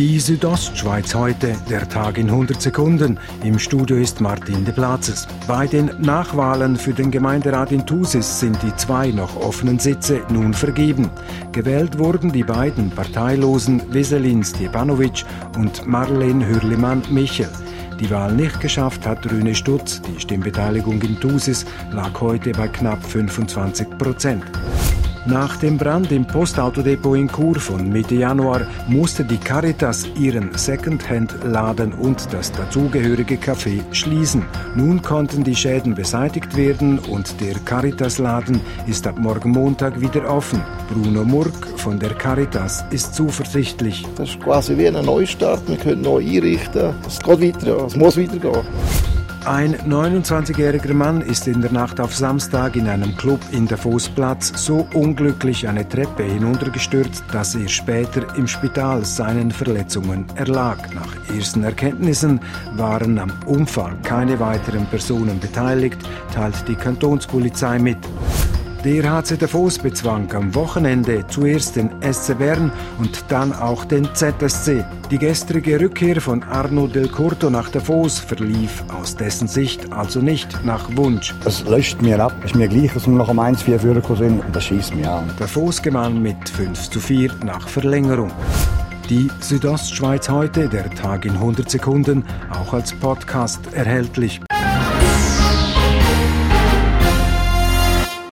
Die Südostschweiz heute, der Tag in 100 Sekunden. Im Studio ist Martin de Platzes. Bei den Nachwahlen für den Gemeinderat in Thusis sind die zwei noch offenen Sitze nun vergeben. Gewählt wurden die beiden parteilosen Weselin Stjepanovic und Marlene Hürlimann-Michel. Die Wahl nicht geschafft hat Rüne Stutz. Die Stimmbeteiligung in Thusis lag heute bei knapp 25 Prozent. Nach dem Brand im Postautodepot in Chur von Mitte Januar musste die Caritas ihren Secondhand-Laden und das dazugehörige Café schließen. Nun konnten die Schäden beseitigt werden und der Caritas-Laden ist ab morgen Montag wieder offen. Bruno Murk von der Caritas ist zuversichtlich. Das ist quasi wie ein Neustart. Wir können neu einrichten. Es geht weiter, es muss weitergehen. Ein 29-jähriger Mann ist in der Nacht auf Samstag in einem Club in Davosplatz so unglücklich eine Treppe hinuntergestürzt, dass er später im Spital seinen Verletzungen erlag. Nach ersten Erkenntnissen waren am Unfall keine weiteren Personen beteiligt, teilt die Kantonspolizei mit. Der HC Davos bezwang am Wochenende zuerst den SC Bern und dann auch den ZSC. Die gestrige Rückkehr von Arno Del Curto nach Davos verlief aus dessen Sicht also nicht nach Wunsch. Es löscht mir ab. Ist mir gleich, dass wir noch um 1-4 führen sind und das schießt mir an. Davos gewann mit 5 zu 4 nach Verlängerung. Die Südostschweiz heute, der Tag in 100 Sekunden, auch als Podcast erhältlich.